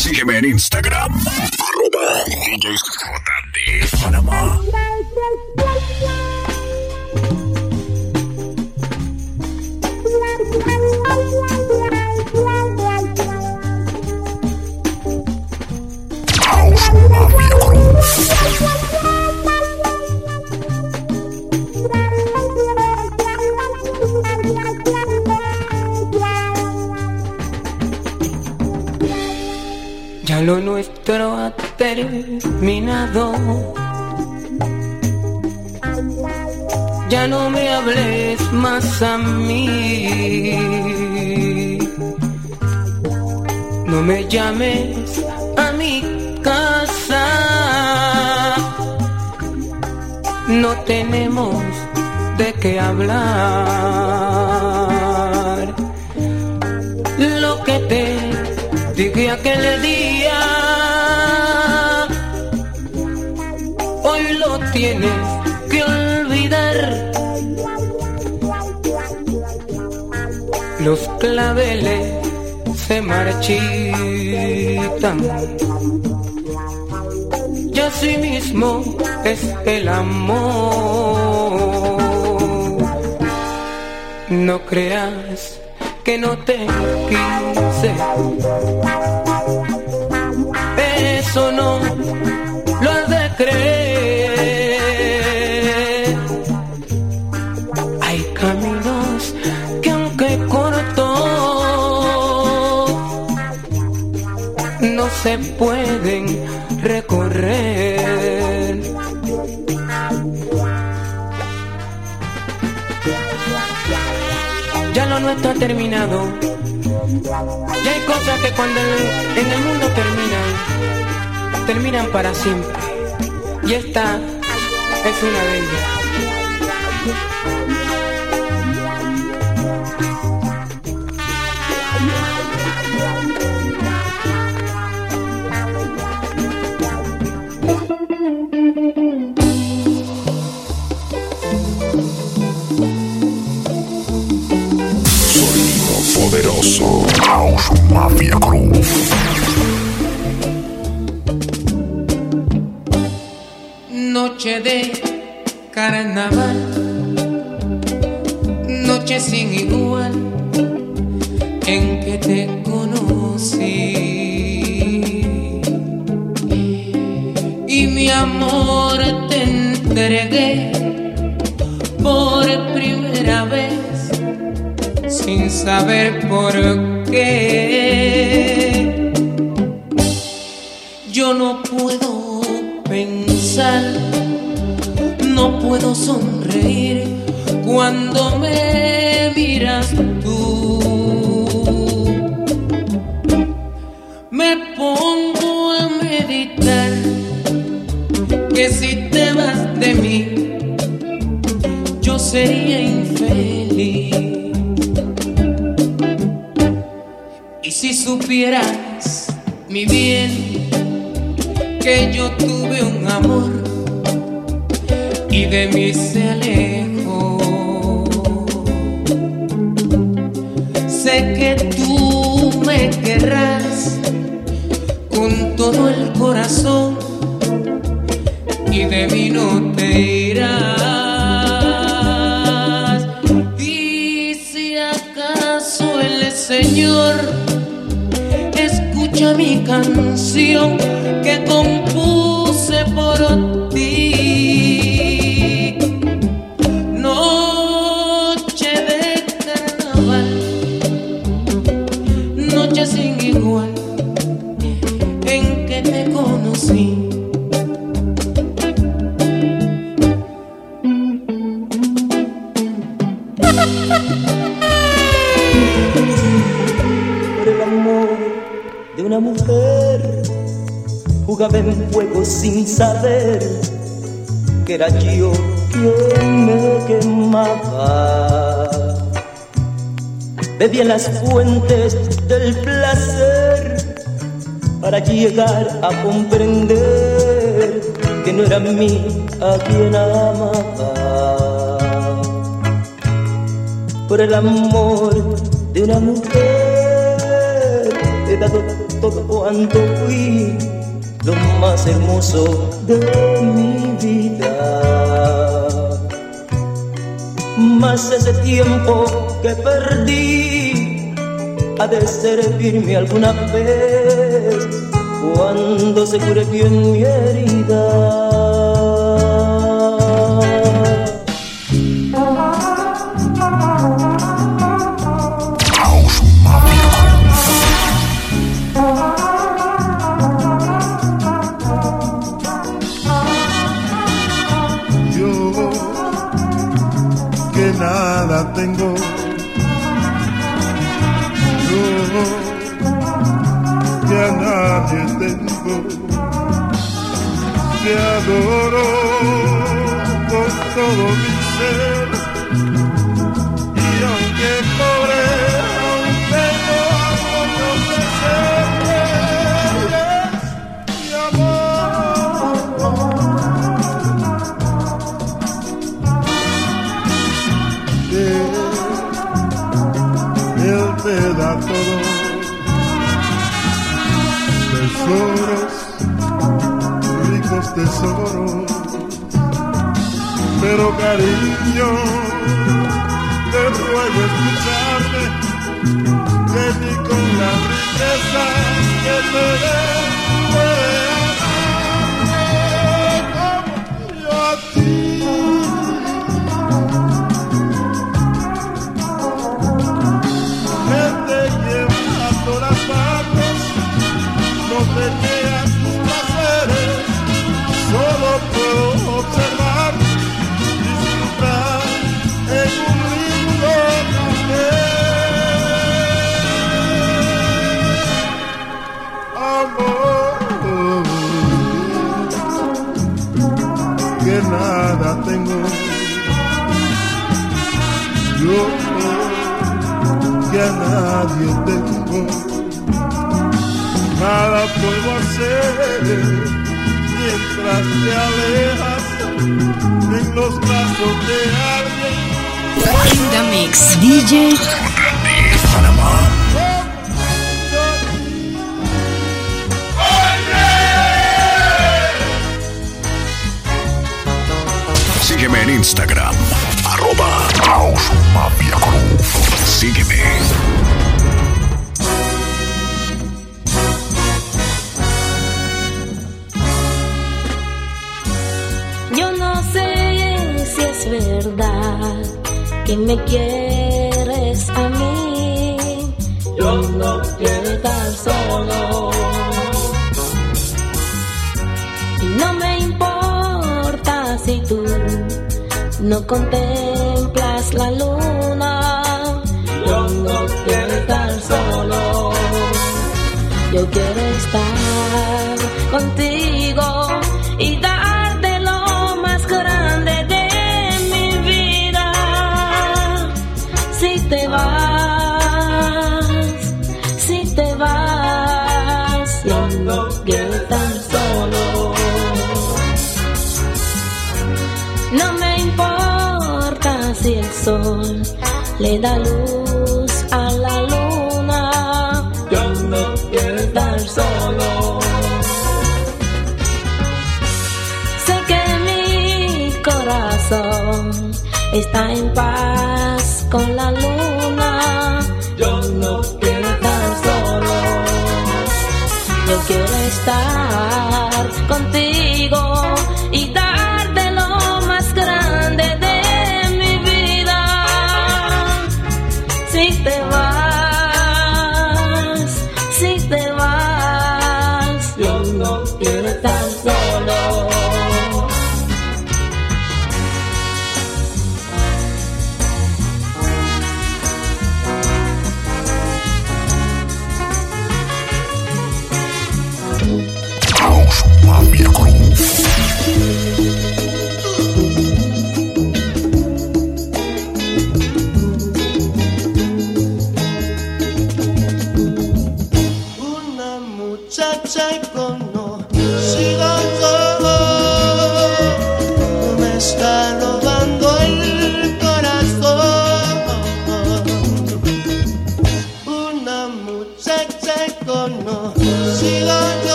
Sígueme en Instagram. Arroba DJJD Panamá. Lo nuestro ha terminado. Ya no me hables más a mí. No me llames a mi casa. No tenemos de qué hablar. Lo que te dije aquel día, hoy lo tienes que olvidar. Los claveles se marchitan. Y así mismo es el amor. No creas que no te quise. Eso no lo has de creer. Hay caminos que aunque cortos no se pueden recorrer. Nuestro ha terminado. Ya hay cosas que cuando en el mundo terminan, terminan para siempre. Y esta es una de ellas. Noche de carnaval, noche sin igual en que te conocí. Y mi amor te entregué por primera vez sin saber por qué. Yo no puedo pensar, no puedo sonreír cuando me miras tú. Me pongo a meditar que si te vas de mí, yo sería infeliz. Supieras, mi bien, que yo tuve un amor y de mí se alejó. Sé que tú me querrás con todo el corazón y de mí no te irás. Canción que compuse por ti. Noche de carnaval, noche sin igual en que te conocí. En fuego sin saber que era yo quien me quemaba. Bebía en las fuentes del placer para llegar a comprender que no era a mí a quien amaba por el amor de una mujer. He dado todo cuanto fui, lo más hermoso de mi vida. Más ese tiempo que perdí ha de servirme alguna vez cuando se cure bien mi herida. Todo mi. Cariño, te ruego escucharme, que ni con la riqueza que te dé que nada tengo. Yo que a nadie tengo nada puedo hacer mientras te alejas en los brazos de alguien. Linda Mix DJ Panamá. Me quieres a mí. Yo no quiero estar solo. Y no me importa si tú no contemplas la luna. Le da luz a la luna. Yo no quiero estar solo. Sé que mi corazón está en paz con la luna. Yo no quiero estar solo. Yo quiero estar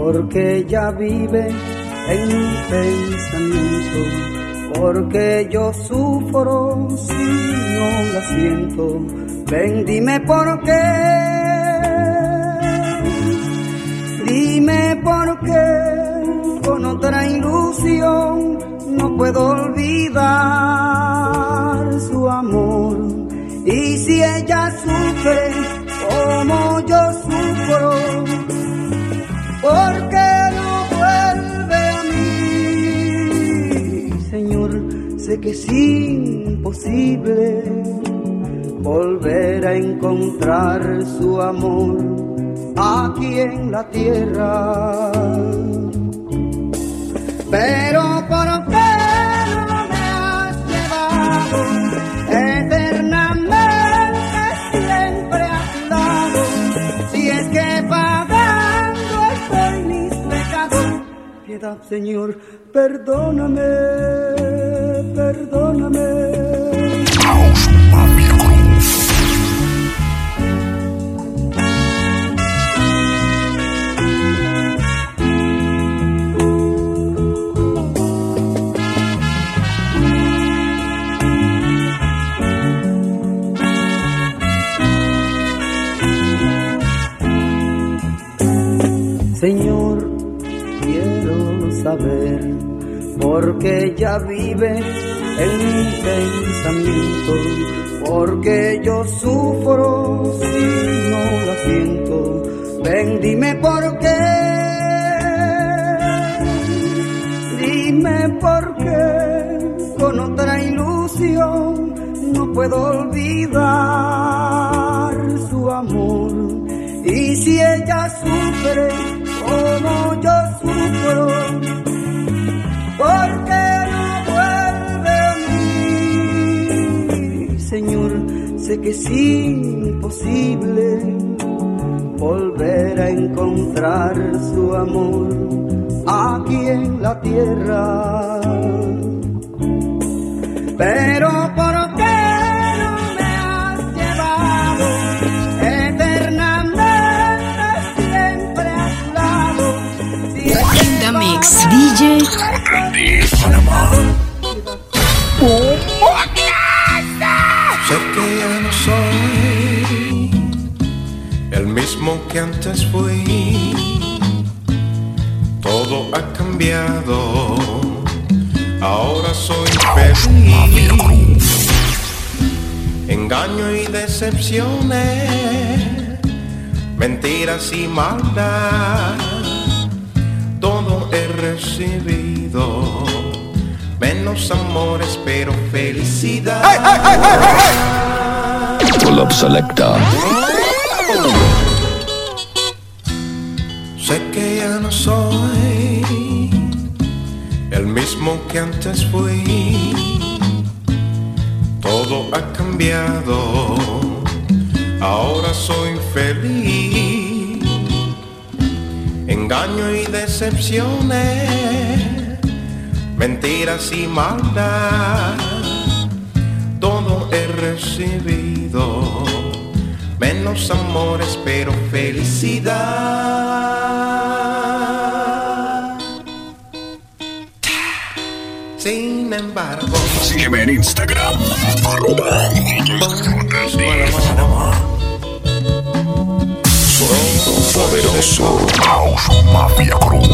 por qué ella vive en mi pensamiento, porque yo sufro si no la siento. Ven, dime por qué, dime por qué, con otra ilusión no puedo olvidar su amor. Y si ella sufre como yo sufro, ¿por qué no vuelve a mí? Señor, sé que es imposible volver a encontrar su amor aquí en la tierra. Pero ¿por qué Señor, perdóname, perdóname. Saber por qué ella vive en mi pensamiento, porque yo sufro si no la siento. Ven, dime por qué, dime por qué, con otra ilusión no puedo olvidar su amor. Y si ella sufre como yo sé que es imposible volver a encontrar su amor aquí en la tierra. Pero ¿por qué no me has llevado eternamente siempre a tu lado? Si mix, DJ que antes fui. Todo ha cambiado. Ahora soy feliz. Engaño y decepciones, mentiras y maldad. Todo he recibido. Menos amores, pero felicidad. Pull up soy el mismo que antes fui. Todo ha cambiado. Ahora soy feliz. Engaño y decepciones, mentiras y maldad. Todo he recibido menos amores, pero felicidad. Sin embargo, Sígueme en Instagram. Arroba. Sonido poderoso. House Mafia Groove.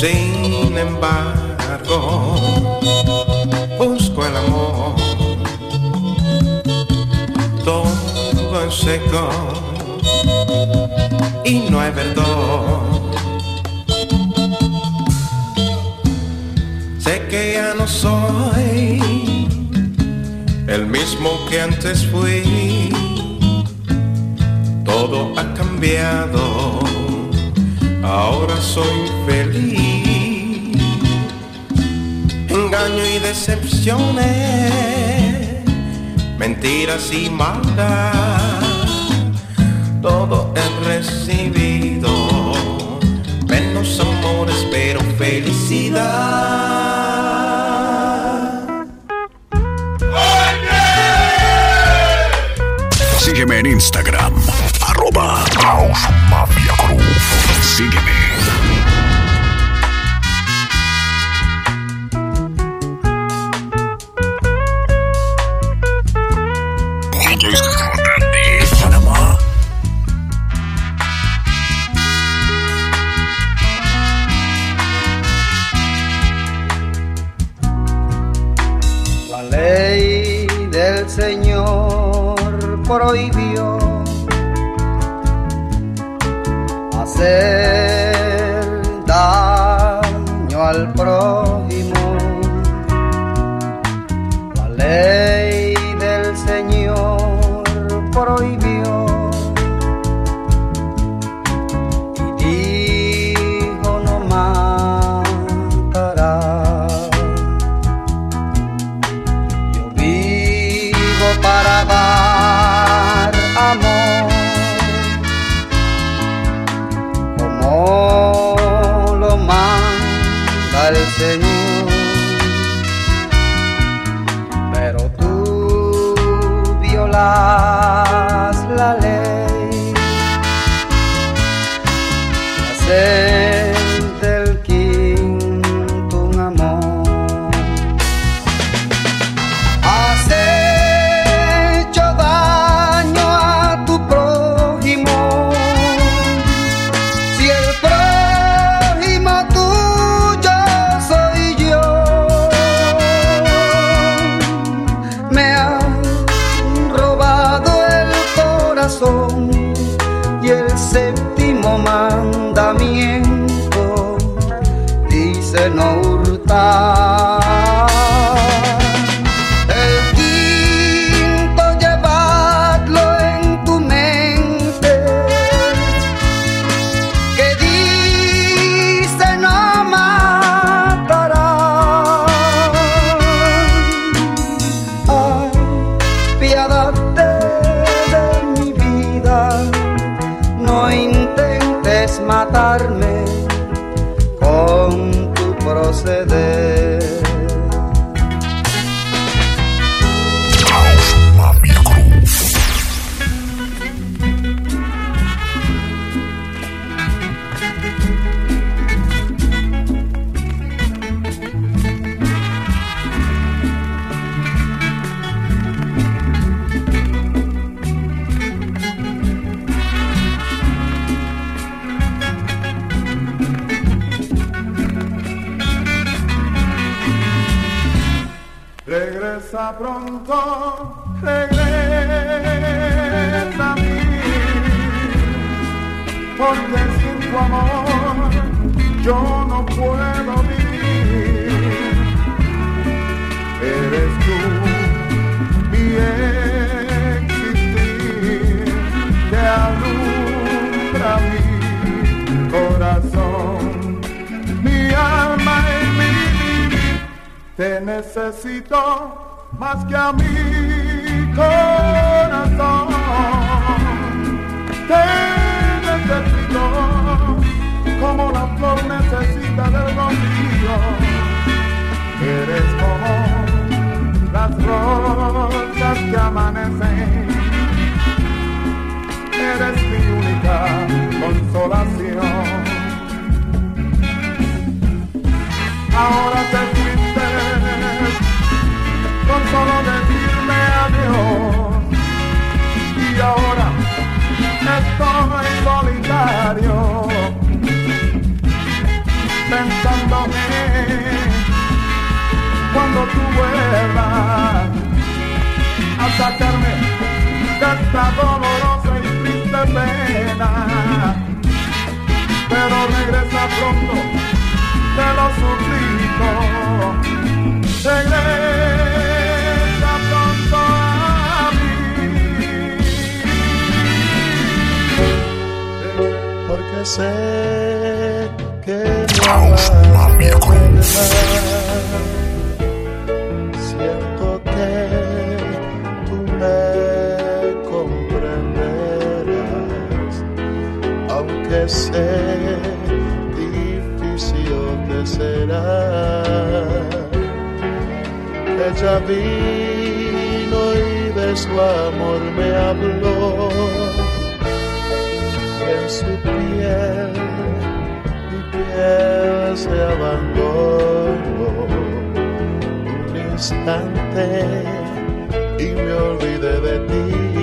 sin embargo, busco el amor. Todo en seco y no hay verdad. Mismo que antes fui. Todo ha cambiado. Ahora soy feliz. Engaño y decepciones, mentiras y maldad. Todo he recibido, menos amores, pero felicidad. Sígueme en Instagram, arroba Mafia Crew. Sígueme. Señor. Porque sin tu amor yo no puedo vivir. Eres tú mi existir, que alumbra mi corazón, mi alma y mi. Te necesito más que a mi corazón. Te como la flor necesita del rocío. Eres como las rosas que amanecen. Eres mi única consolación. ahora te fuiste con solo decirme adiós y ahora estoy solitario esta dolorosa y triste pena. Pero regresa pronto te lo suplico, regresa pronto a mí. porque sé que House Mafia difícil te será. Ella vino y de su amor me habló. En su piel, mi piel se abandonó. Un instante y me olvidé de ti.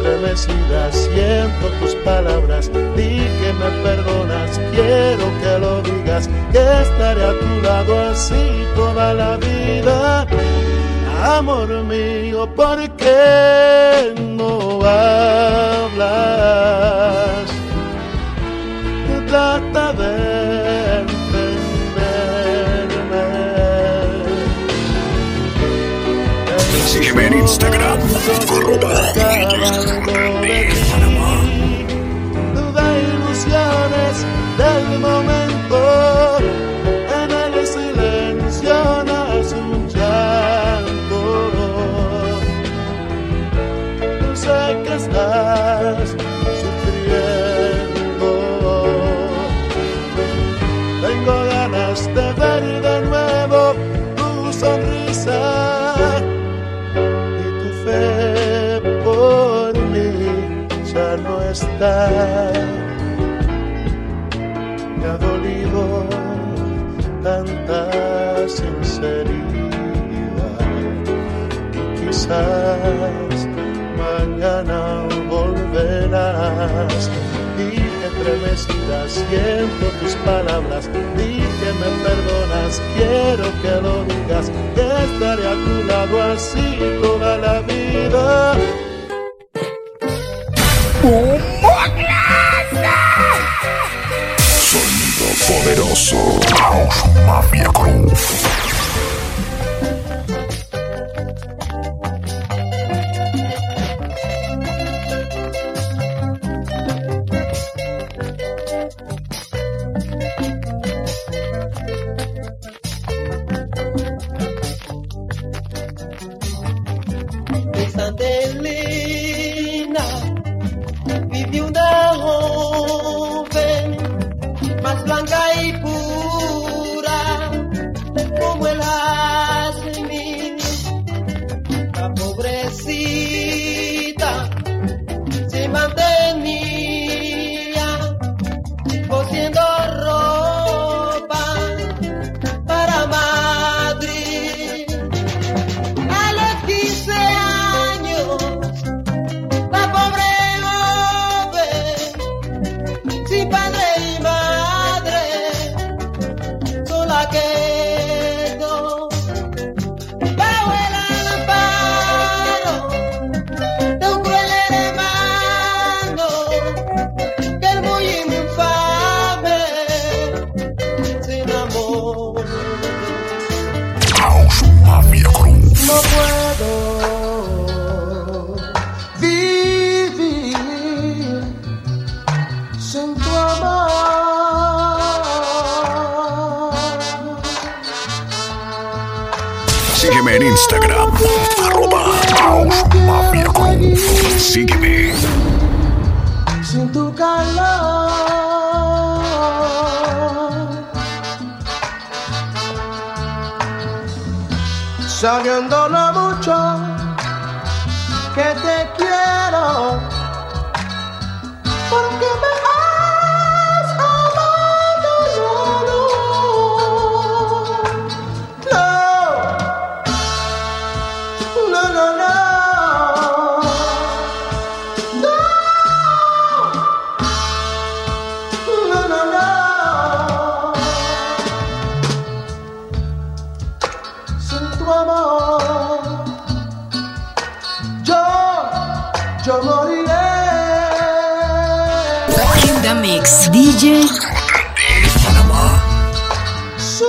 Estremecida siento tus palabras, di que me perdonas, quiero que lo digas, que estaré a tu lado así toda la vida. Amor mío, ¿por qué no hablas? Sígueme en Instagram, arroba de del momento. Siento tus palabras, di que me perdonas, quiero que lo digas, estaré a tu lado así toda la vida. Sonido poderoso. House Mafia Crew. Sígueme. sin tu calor. Sabiendo lo mix, DJ Sin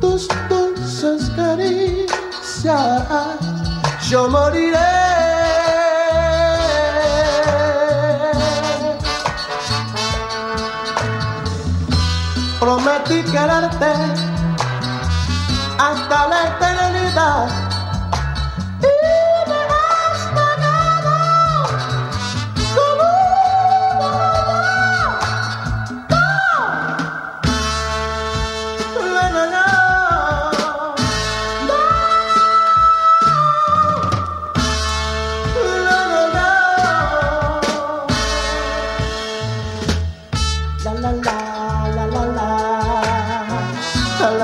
tus dulces caricias, yo moriré. Prometí quererte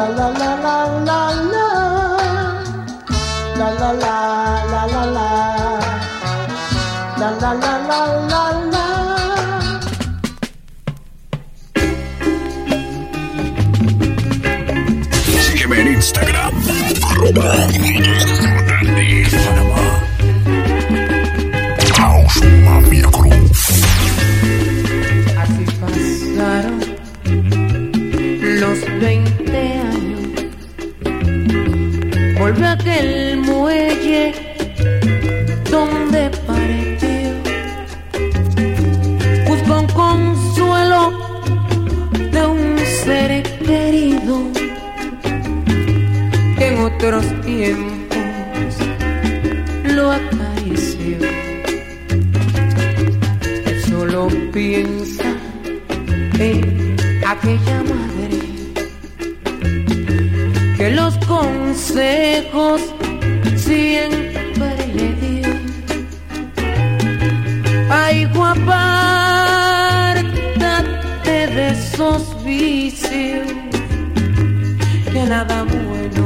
La la la la, la la la, la la la, la, la, la, la, la, la. Sígueme en Instagram. piensa en aquella madre que los consejos siempre le dio. Ay, guapa, de esos vicios que nada bueno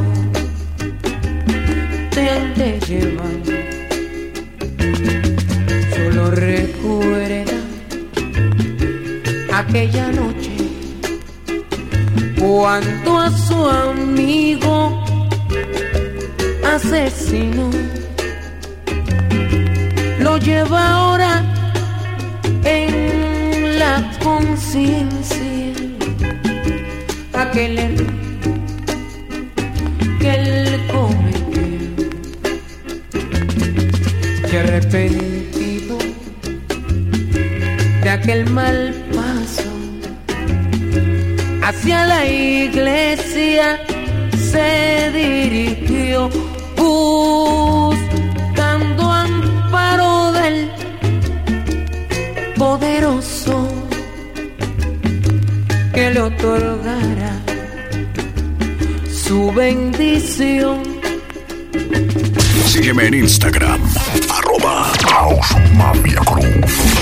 te han de llevar. aquella noche, cuando a su amigo asesino lo lleva ahora en la conciencia. Aquel error que él cometió. Que arrepentido de aquel mal hacia la iglesia se dirigió buscando amparo del poderoso que le otorgara su bendición. Sígueme en Instagram, arroba House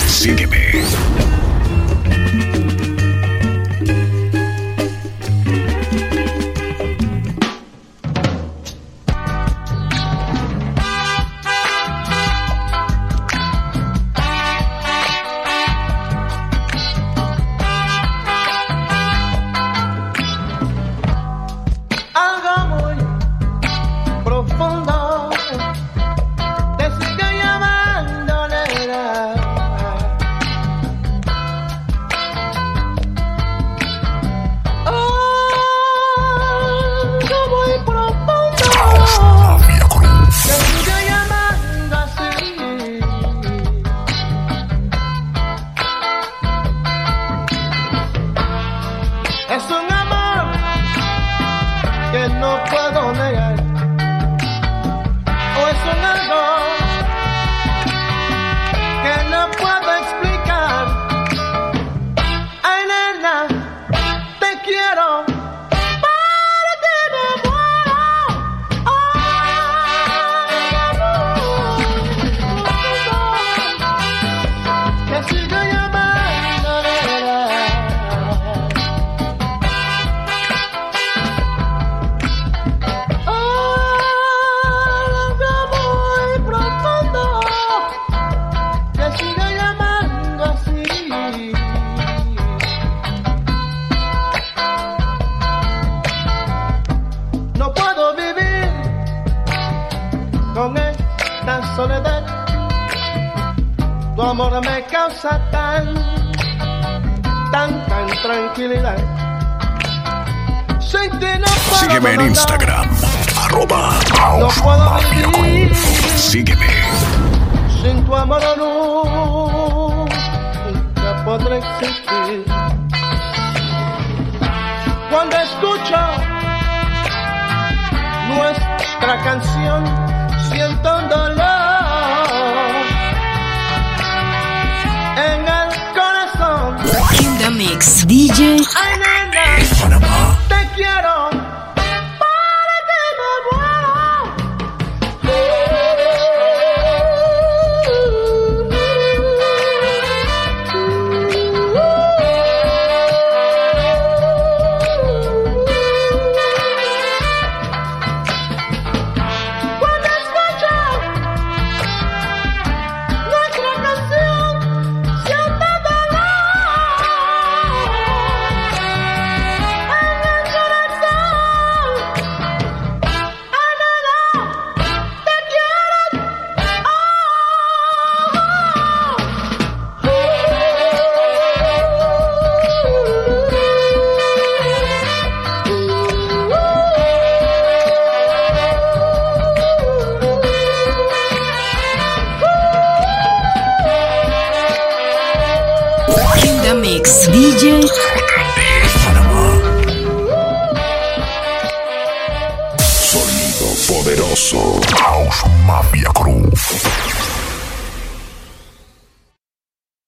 Sígueme. amor me causa tan, tan, tan tranquilidad. Sin ti no Sígueme en Instagram, arroba no puedo vivir. Sígueme. Sin tu amor no, nunca podré existir. Cuando escucho nuestra canción, siento dolor DJ.